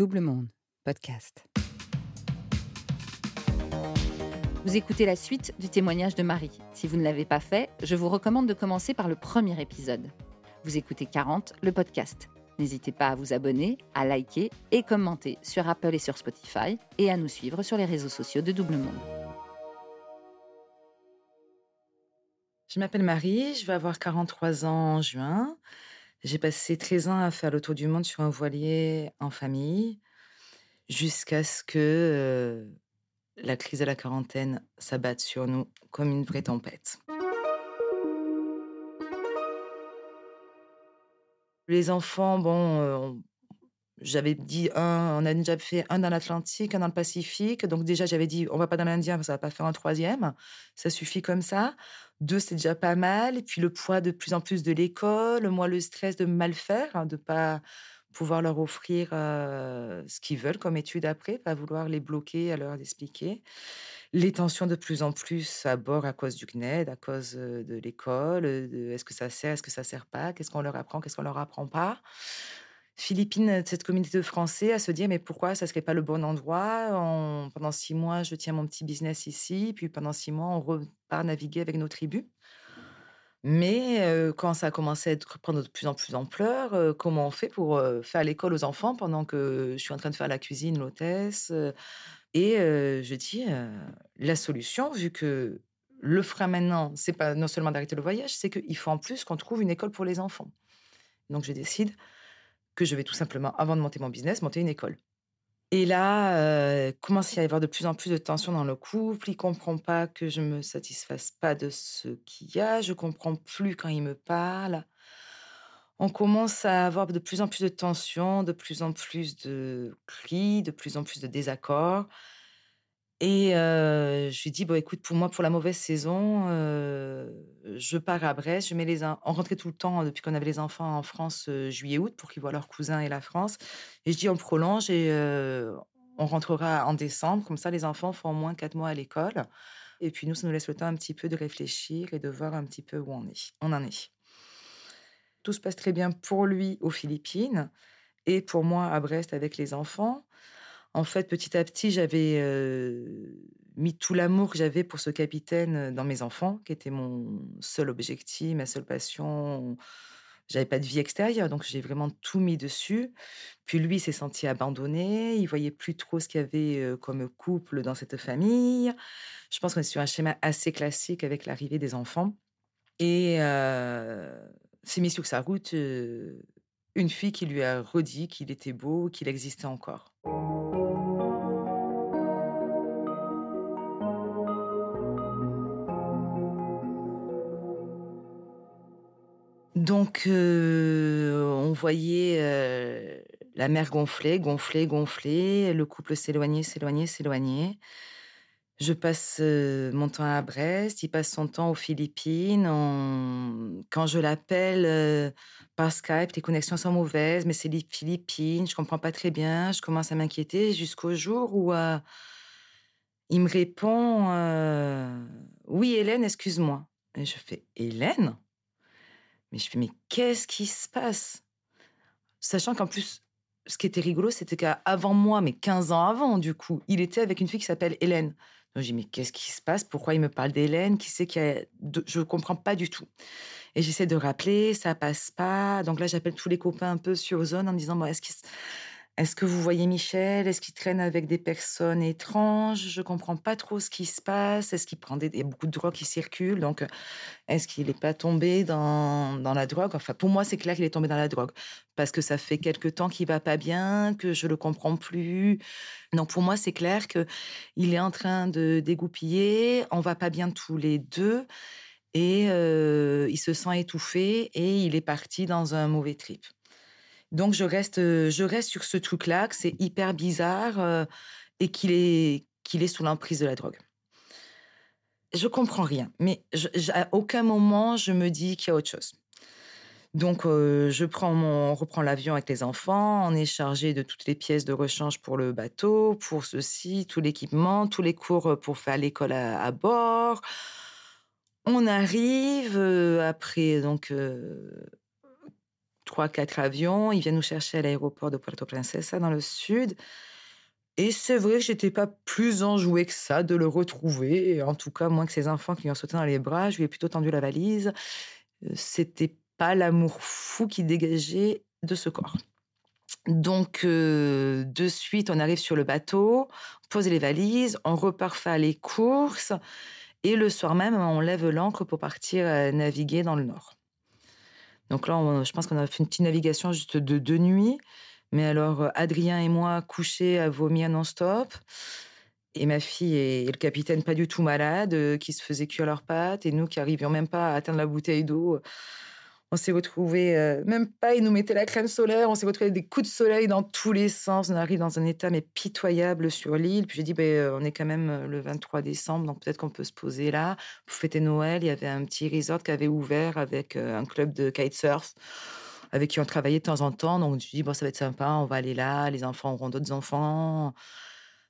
Double Monde, podcast. Vous écoutez la suite du témoignage de Marie. Si vous ne l'avez pas fait, je vous recommande de commencer par le premier épisode. Vous écoutez 40, le podcast. N'hésitez pas à vous abonner, à liker et commenter sur Apple et sur Spotify et à nous suivre sur les réseaux sociaux de Double Monde. Je m'appelle Marie, je vais avoir 43 ans en juin. J'ai passé 13 ans à faire le tour du monde sur un voilier en famille, jusqu'à ce que la crise de la quarantaine s'abatte sur nous comme une vraie tempête. Les enfants, bon, j'avais dit un, on a déjà fait un dans l'Atlantique, un dans le Pacifique. Donc déjà, j'avais dit, on va pas dans l'Indien, ça va pas faire un troisième. Ça suffit comme ça. Deux, c'est déjà pas mal. Et puis le poids de plus en plus de l'école, moi le stress de mal faire, hein, de pas pouvoir leur offrir ce qu'ils veulent comme étude après, pas vouloir les bloquer à leur expliquer. Les tensions de plus en plus à bord à cause du CNED, à cause de l'école, est-ce que ça sert, est-ce que ça sert pas, qu'est-ce qu'on leur apprend, qu'est-ce qu'on leur apprend pas. Philippines, cette communauté de Français, à se dire mais pourquoi ça serait pas le bon endroit? Pendant six mois, je tiens mon petit business ici, puis pendant six mois, on repart naviguer avec nos tribus. Mais euh, quand ça a commencé à prendre de plus en plus d'ampleur, euh, comment on fait pour euh, faire l'école aux enfants pendant que je suis en train de faire la cuisine, l'hôtesse Et je dis, la solution, vu que le frein maintenant, c'est pas non seulement d'arrêter le voyage, c'est qu'il faut en plus qu'on trouve une école pour les enfants. Donc je décide que je vais tout simplement, avant de monter mon business, monter une école. Et là, euh, commence à y avoir de plus en plus de tensions dans le couple. Il comprend pas que je me satisfasse pas de ce qu'il y a. Je comprends plus quand il me parle. On commence à avoir de plus en plus de tensions, de plus en plus de cris, de plus en plus de désaccords. Et euh, je lui dis, bon, écoute, pour moi, pour la mauvaise saison, euh, je pars à Brest. Je mets les on rentrait tout le temps depuis qu'on avait les enfants en France, euh, juillet-août, pour qu'ils voient leurs cousins et la France. Et je dis, on prolonge et on rentrera en décembre. Comme ça, les enfants font au moins quatre mois à l'école. Et puis nous, ça nous laisse le temps un petit peu de réfléchir et de voir un petit peu où on est. On en est. Tout se passe très bien pour lui aux Philippines et pour moi à Brest avec les enfants en fait, petit à petit, j'avais mis tout l'amour que j'avais pour ce capitaine dans mes enfants, qui était mon seul objectif, ma seule passion. J'avais pas de vie extérieure, donc j'ai vraiment tout mis dessus. Puis lui s'est senti abandonné, il voyait plus trop ce qu'il y avait comme couple dans cette famille. Je pense qu'on est sur un schéma assez classique avec l'arrivée des enfants. Et s'est mis sur sa route une fille qui lui a redit qu'il était beau, qu'il existait encore. Donc, on voyait la mer gonfler, gonfler, gonfler, le couple s'éloigner, s'éloigner, s'éloigner. Je passe mon temps à Brest, il passe son temps aux Philippines. Quand je l'appelle par Skype, les connexions sont mauvaises, mais c'est les Philippines, je comprends pas très bien, je commence à m'inquiéter jusqu'au jour où il me répond Oui, Hélène, excuse-moi. Et je fais Hélène? Mais je fais, mais qu'est-ce qui se passe? Sachant qu'en plus, ce qui était rigolo, c'était qu'avant moi, mais 15 ans avant, du coup, il était avec une fille qui s'appelle Hélène. Donc, j'ai dit, mais qu'est-ce qui se passe? Pourquoi il me parle d'Hélène? Qui qu'il y a... Je comprends pas du tout. Et j'essaie de rappeler, ça passe pas. Donc là, j'appelle tous les copains un peu sur Zone en me disant, bon, est-ce qu'il est-ce que vous voyez Michel? Est-ce qu'il traîne avec des personnes étranges? Je comprends pas trop ce qui se passe. Est-ce qu'il prend des... Beaucoup de drogue qui circulent, donc est-ce qu'il n'est pas tombé dans, dans la drogue? Enfin, pour moi, c'est clair qu'il est tombé dans la drogue parce que ça fait quelque temps qu'il va pas bien, que je le comprends plus. Donc pour moi, c'est clair que il est en train de dégoupiller. On va pas bien tous les deux et euh, il se sent étouffé et il est parti dans un mauvais trip. Donc je reste, je reste sur ce truc-là, que c'est hyper bizarre et qu'il est, qu'il est sous l'emprise de la drogue. Je comprends rien, mais à aucun moment je me dis qu'il y a autre chose. Donc je prends mon, on reprend l'avion avec les enfants, on est chargé de toutes les pièces de rechange pour le bateau, pour ceci, tout l'équipement, tous les cours pour faire l'école à, bord. On arrive après donc trois, quatre avions. Il vient nous chercher à l'aéroport de Puerto Princesa dans le sud. Et c'est vrai que j'étais pas plus enjouée que ça de le retrouver. En tout cas, moins que ses enfants qui lui ont sauté dans les bras, je lui ai plutôt tendu la valise. Euh, c'était pas l'amour fou qui dégageait de ce corps. Donc, euh, de suite, on arrive sur le bateau, on pose les valises, on repart faire les courses. Et le soir même, on lève l'ancre pour partir euh, naviguer dans le nord. Donc là, je pense qu'on a fait une petite navigation juste de deux nuits. Mais alors, euh, Adrien et moi, couchés à vomir non-stop. Et ma fille et le capitaine pas du tout malades, qui se faisaient cuire leurs pattes. Et nous qui arrivions même pas à atteindre la bouteille d'eau on s'est retrouvés, euh, même pas, ils nous mettaient la crème solaire, on s'est retrouvés des coups de soleil dans tous les sens. On arrive dans un état mais pitoyable sur l'île. Puis j'ai dit, euh, on est quand même euh, le 23 décembre, donc peut-être qu'on peut se poser là. Pour fêter Noël, il y avait un petit resort qui avait ouvert avec un club de kitesurf avec qui on travaillait de temps en temps. Donc je dis, bon, ça va être sympa, on va aller là, les enfants auront d'autres enfants.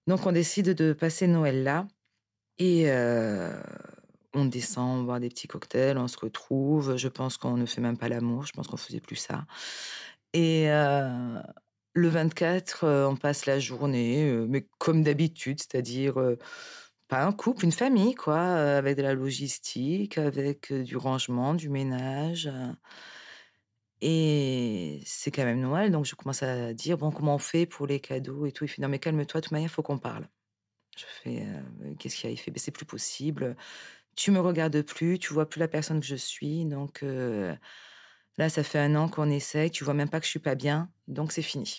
Donc on décide de passer Noël là. Et on descend, on boit des petits cocktails, on se retrouve. Je pense qu'on ne fait même pas l'amour, je pense qu'on faisait plus ça. Et le 24, on passe la journée, mais comme d'habitude, c'est-à-dire pas un couple, une famille, quoi, avec de la logistique, avec du rangement, du ménage. Et c'est quand même Noël, donc je commence à dire bon, comment on fait pour les cadeaux et tout. Il fait non, mais calme-toi, de toute manière, il faut qu'on parle. Je fais qu'est-ce qu'il a? Il fait ben, c'est plus possible tu me regardes plus, tu vois plus la personne que je suis. Donc là, ça fait un an qu'on essaye, tu vois même pas que je suis pas bien, donc c'est fini.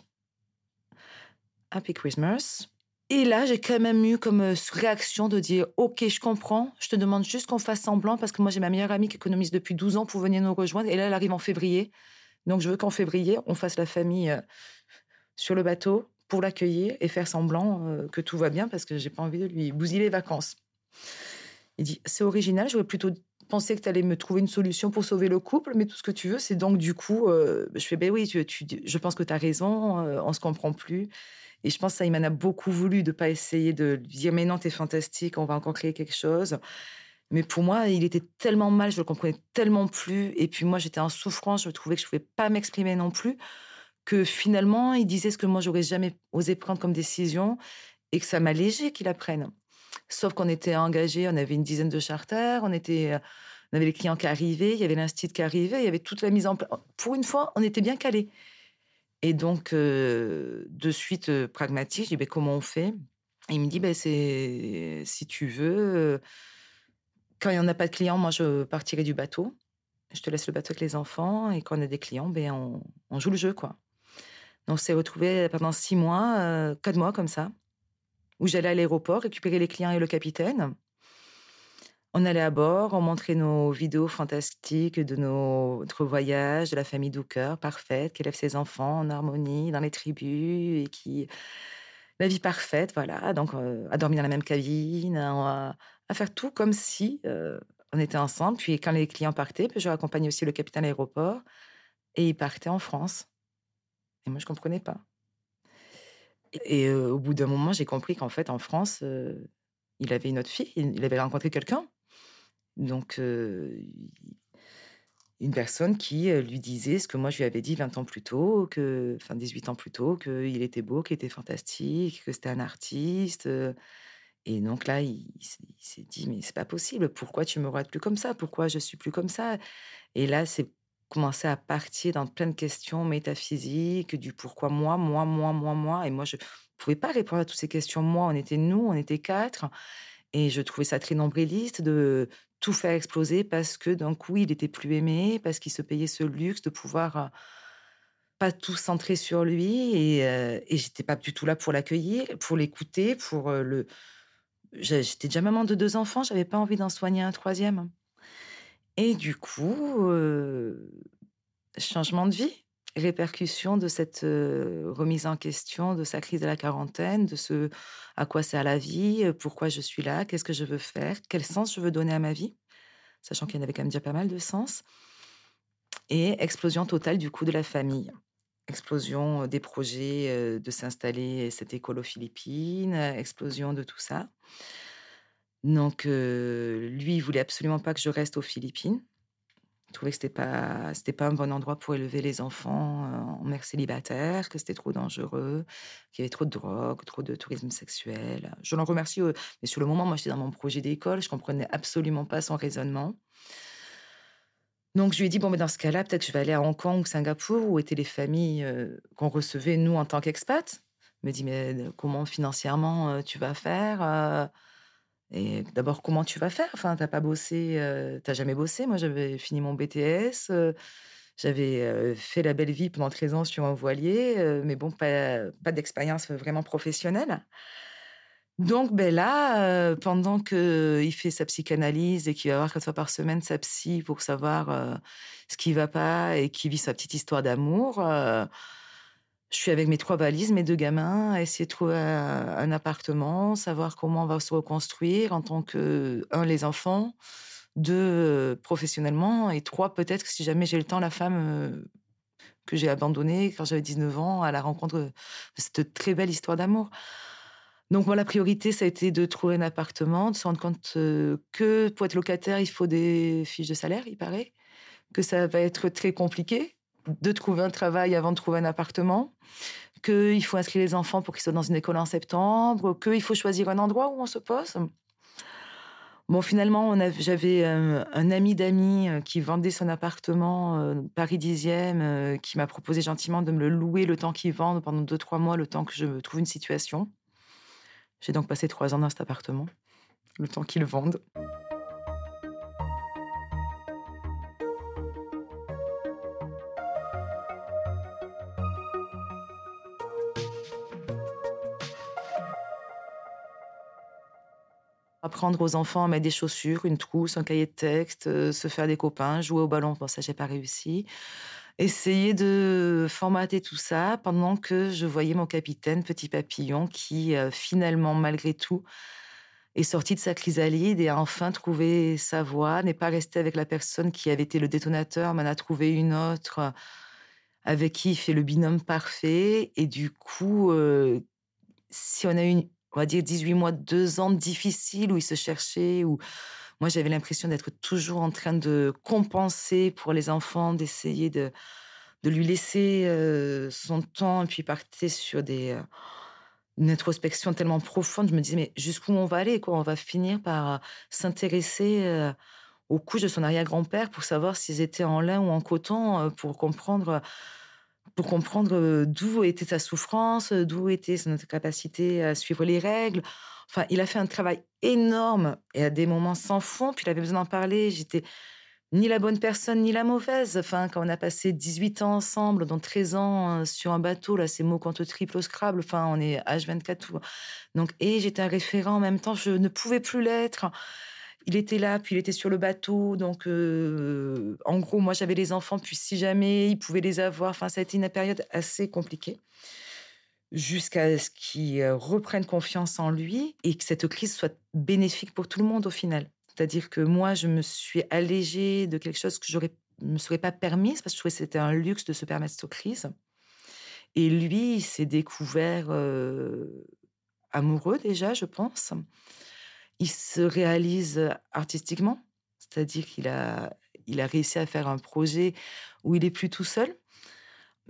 Happy Christmas. Et là, j'ai quand même eu comme réaction de dire Ok, je comprends, je te demande juste qu'on fasse semblant parce que moi, j'ai ma meilleure amie qui économise depuis 12 ans pour venir nous rejoindre. Et là, elle arrive en février. Donc, je veux qu'en février, on fasse la famille sur le bateau pour l'accueillir et faire semblant que tout va bien parce que j'ai pas envie de lui bousiller les vacances. Il dit C'est original, j'aurais plutôt pensé que tu allais me trouver une solution pour sauver le couple, mais tout ce que tu veux, c'est donc du coup. Euh, je fais Ben oui, tu, je pense que tu as raison, euh, on se comprend plus. Et je pense que ça, il m'en a beaucoup voulu de pas essayer de lui dire Mais non, tu es fantastique, on va encore créer quelque chose. Mais pour moi, il était tellement mal, je le comprenais tellement plus. Et puis moi, j'étais en souffrance, je trouvais que je ne pouvais pas m'exprimer non plus. Que finalement, il disait ce que moi, j'aurais jamais osé prendre comme décision et que ça m'allégeait qu'il apprenne. Sauf qu'on était engagés, on avait une dizaine de charters, euh, on avait les clients qui arrivaient, il y avait l'institut qui arrivait, il y avait toute la mise en place. Pour une fois, on était bien calés. Et donc, euh, de suite euh, pragmatique, je dis ben, comment on fait? Il me dit ben, c'est si tu veux, quand il n'y en a pas de clients, moi je partirai du bateau. Je te laisse le bateau avec les enfants et quand on a des clients, ben, on, on joue le jeu. quoi. Donc, on s'est retrouvés pendant six mois, quatre mois comme ça où j'allais à l'aéroport récupérer les clients et le capitaine. On allait à bord, on montrait nos vidéos fantastiques de notre voyage, de la famille Douker, parfaite, qui élève ses enfants en harmonie dans les tribus et qui. La vie parfaite, voilà. Donc, euh, à dormir dans la même cabine, à, faire tout comme si euh, on était ensemble. Puis, quand les clients partaient, je raccompagnais aussi le capitaine à l'aéroport et il partait en France. Et moi, je comprenais pas. Et au bout d'un moment, j'ai compris qu'en fait, en France, il avait une autre fille, il avait rencontré quelqu'un. Donc, une personne qui lui disait ce que moi je lui avais dit 20 ans plus tôt, que, enfin 18 ans plus tôt, qu'il était beau, qu'il était fantastique, que c'était un artiste. Et donc là, il, s'est dit, mais c'est pas possible, pourquoi tu me regardes plus comme ça? Pourquoi je suis plus comme ça? Et là, c'est commençait à partir dans plein de questions métaphysiques, du pourquoi moi, moi, moi, moi, moi. Et moi, je ne pouvais pas répondre à toutes ces questions. Moi, on était nous, on était quatre. Et je trouvais ça très nombriliste de tout faire exploser parce que d'un coup, il était plus aimé, parce qu'il se payait ce luxe de pouvoir euh, pas tout centrer sur lui. Et, euh, et j'étais pas du tout là pour l'accueillir, pour l'écouter, pour euh, le. J'étais déjà maman de deux enfants, j'avais pas envie d'en soigner un troisième. Et du coup, changement de vie, répercussion de cette remise en question de sa crise de la quarantaine, de ce à quoi sert la vie, pourquoi je suis là, qu'est-ce que je veux faire, quel sens je veux donner à ma vie, sachant qu'il y en avait quand même déjà pas mal de sens. Et explosion totale du coup de la famille. Explosion des projets de s'installer cette école aux Philippines, explosion de tout ça. Donc, lui, il voulait absolument pas que je reste aux Philippines, Je trouvais que c'était pas, c'était pas un bon endroit pour élever les enfants en mère célibataire, que c'était trop dangereux, qu'il y avait trop de drogue, trop de tourisme sexuel. Je l'en remercie, mais sur le moment, moi, j'étais dans mon projet d'école, je comprenais absolument pas son raisonnement. Donc, je lui ai dit, bon, mais dans ce cas-là, peut-être que je vais aller à Hong Kong ou Singapour, où étaient les familles qu'on recevait, nous, en tant qu'expats. Il me dit, mais comment financièrement tu vas faire et d'abord, comment tu vas faire? Enfin, t'as pas bossé, euh, t'as jamais bossé? Moi, j'avais fini mon BTS, euh, j'avais euh, fait la belle vie pendant 13 ans sur un voilier, mais bon, pas, pas d'expérience vraiment professionnelle. Donc, ben là, pendant qu'il fait sa psychanalyse et qu'il va voir quatre fois par semaine sa psy pour savoir ce qui va pas et qu'il vit sa petite histoire d'amour, je suis avec mes trois valises, mes deux gamins, à essayer de trouver un appartement, savoir comment on va se reconstruire en tant que, un, les enfants, deux, professionnellement, et trois, peut-être si jamais j'ai le temps, la femme euh, que j'ai abandonnée quand j'avais 19 ans à la rencontre de cette très belle histoire d'amour. Donc, moi, la priorité, ça a été de trouver un appartement, de se rendre compte euh, que pour être locataire, il faut des fiches de salaire, il paraît, que ça va être très compliqué, de trouver un travail avant de trouver un appartement, qu'il faut inscrire les enfants pour qu'ils soient dans une école en septembre, qu'il faut choisir un endroit où on se pose. Bon, finalement, j'avais un, ami d'amis euh, qui vendait son appartement euh, Paris 10e, euh, qui m'a proposé gentiment de me le louer le temps qu'il vende pendant deux, trois mois, le temps que je trouve une situation. J'ai donc passé trois ans dans cet appartement, le temps qu'il vende. Apprendre aux enfants à mettre des chaussures, une trousse, un cahier de texte, euh, se faire des copains, jouer au ballon. Bon, ça, j'ai pas réussi. Essayer de formater tout ça pendant que je voyais mon capitaine, petit papillon, qui euh, finalement, malgré tout, est sorti de sa chrysalide et a enfin trouvé sa voie, n'est pas resté avec la personne qui avait été le détonateur, mais en a trouvé une autre euh, avec qui il fait le binôme parfait. Et du coup, si on a une, on va dire, 18 mois, deux ans difficiles où il se cherchait, où moi j'avais l'impression d'être toujours en train de compenser pour les enfants, d'essayer de, de lui laisser son temps, et puis partir sur des, euh, une introspection tellement profonde. Je me disais, mais jusqu'où on va aller quoi? On va finir par s'intéresser aux couches de son arrière-grand-père pour savoir s'ils étaient en lin ou en coton, pour comprendre pour comprendre d'où était sa souffrance, d'où était son capacité à suivre les règles. Enfin, il a fait un travail énorme et à des moments sans fond. Puis il avait besoin d'en parler. J'étais ni la bonne personne ni la mauvaise. Enfin, quand on a passé 18 ans ensemble, dont 13 ans sur un bateau, là, c'est mots contre triple au Scrabble. Enfin, on est H24 tout. Donc, et j'étais un référent en même temps. Je ne pouvais plus l'être il était là, puis il était sur le bateau. Donc, en gros, moi, j'avais les enfants, puis si jamais il pouvait les avoir, enfin, ça a été une période assez compliquée jusqu'à ce qu'il reprenne confiance en lui et que cette crise soit bénéfique pour tout le monde au final. C'est-à-dire que moi, je me suis allégée de quelque chose que je ne me serais pas permise parce que je trouvais que c'était un luxe de se permettre cette crise. Et lui, il s'est découvert amoureux déjà, je pense il se réalise artistiquement, c'est-à-dire qu'il a, il a réussi à faire un projet où il est plus tout seul.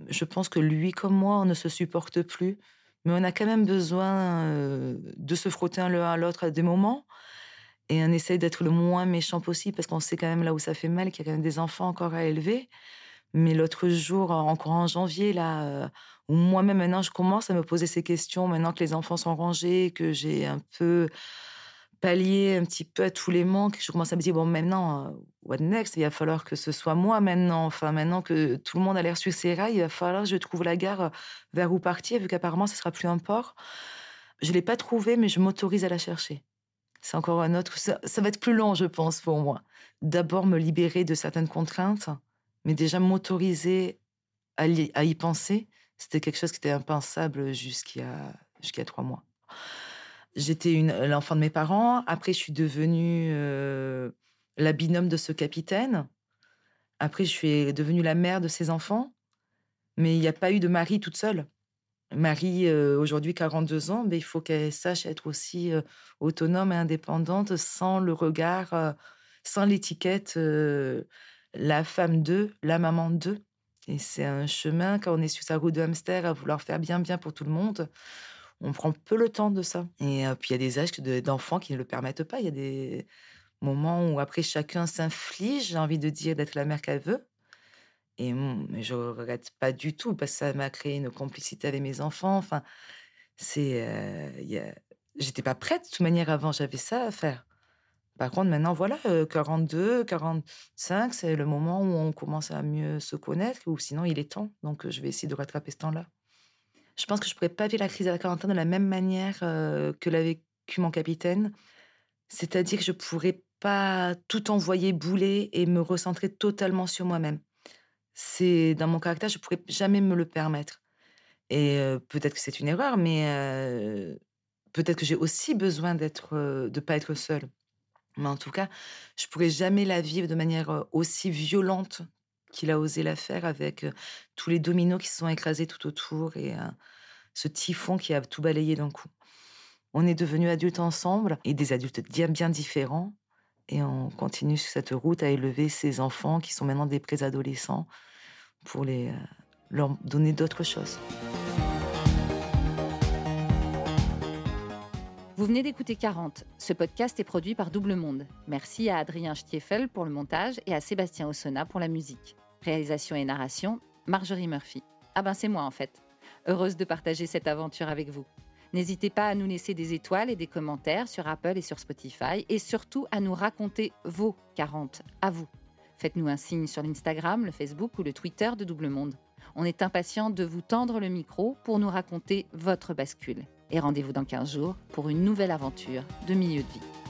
Je pense que lui comme moi, on ne se supporte plus, mais on a quand même besoin de se frotter l'un à l'autre à des moments. Et on essaye d'être le moins méchant possible parce qu'on sait quand même là où ça fait mal, qu'il y a quand même des enfants encore à élever. Mais l'autre jour, encore en janvier, là, où moi-même maintenant je commence à me poser ces questions, maintenant que les enfants sont rangés, que j'ai un peu pallier un petit peu à tous les manques. Je commence à me dire, bon, maintenant, euh, what next? Il va falloir que ce soit moi maintenant. Enfin, maintenant que tout le monde a l'air sur ses rails, il va falloir que je trouve la gare euh, vers où partir, vu qu'apparemment, ce sera plus un port. Je ne l'ai pas trouvé, mais je m'autorise à la chercher. C'est encore un autre. Ça, va être plus long, je pense, pour moi. D'abord, me libérer de certaines contraintes, mais déjà m'autoriser à, y penser, c'était quelque chose qui était impensable jusqu'à trois mois. J'étais l'enfant de mes parents. Après, je suis devenue euh, la binôme de ce capitaine. Après, je suis devenue la mère de ses enfants. Mais il n'y a pas eu de Marie toute seule. Marie, euh, aujourd'hui 42 ans, mais il faut qu'elle sache être aussi euh, autonome et indépendante sans le regard, sans l'étiquette la femme d'eux, la maman d'eux. Et c'est un chemin, quand on est sur sa route de hamster à vouloir faire bien, bien pour tout le monde, on prend peu le temps de ça. Et puis, il y a des âges d'enfants qui ne le permettent pas. Il y a des moments où, après, chacun s'inflige, j'ai envie de dire, d'être la mère qu'elle veut. Et je ne regrette pas du tout, parce que ça m'a créé une complicité avec mes enfants. Enfin, c'est. J'étais pas prête, de toute manière, avant, j'avais ça à faire. Par contre, maintenant, voilà, 42, 45, c'est le moment où on commence à mieux se connaître, ou sinon, il est temps. Donc, je vais essayer de rattraper ce temps-là. Je pense que je pourrais pas vivre la crise de la quarantaine de la même manière que l'a vécu mon capitaine. C'est-à-dire que je pourrais pas tout envoyer bouler et me recentrer totalement sur moi-même. C'est dans mon caractère, je pourrais jamais me le permettre. Et peut-être que c'est une erreur, mais peut-être que j'ai aussi besoin d'être, de pas être seule. Mais en tout cas, je pourrais jamais la vivre de manière aussi violente qu'il a osé la faire avec tous les dominos qui se sont écrasés tout autour et ce typhon qui a tout balayé d'un coup. On est devenus adultes ensemble et des adultes bien, différents. Et on continue sur cette route à élever ces enfants qui sont maintenant des préadolescents pour les, leur donner d'autres choses. Vous venez d'écouter 40. Ce podcast est produit par Double Monde. Merci à Adrien Stiefel pour le montage et à Sébastien Ossona pour la musique. Réalisation et narration, Marjorie Murphy. Ah ben c'est moi en fait. Heureuse de partager cette aventure avec vous. N'hésitez pas à nous laisser des étoiles et des commentaires sur Apple et sur Spotify et surtout à nous raconter vos 40 à vous. Faites-nous un signe sur l'Instagram, le Facebook ou le Twitter de Double Monde. On est impatient de vous tendre le micro pour nous raconter votre bascule. Et rendez-vous dans 15 jours pour une nouvelle aventure de milieu de vie.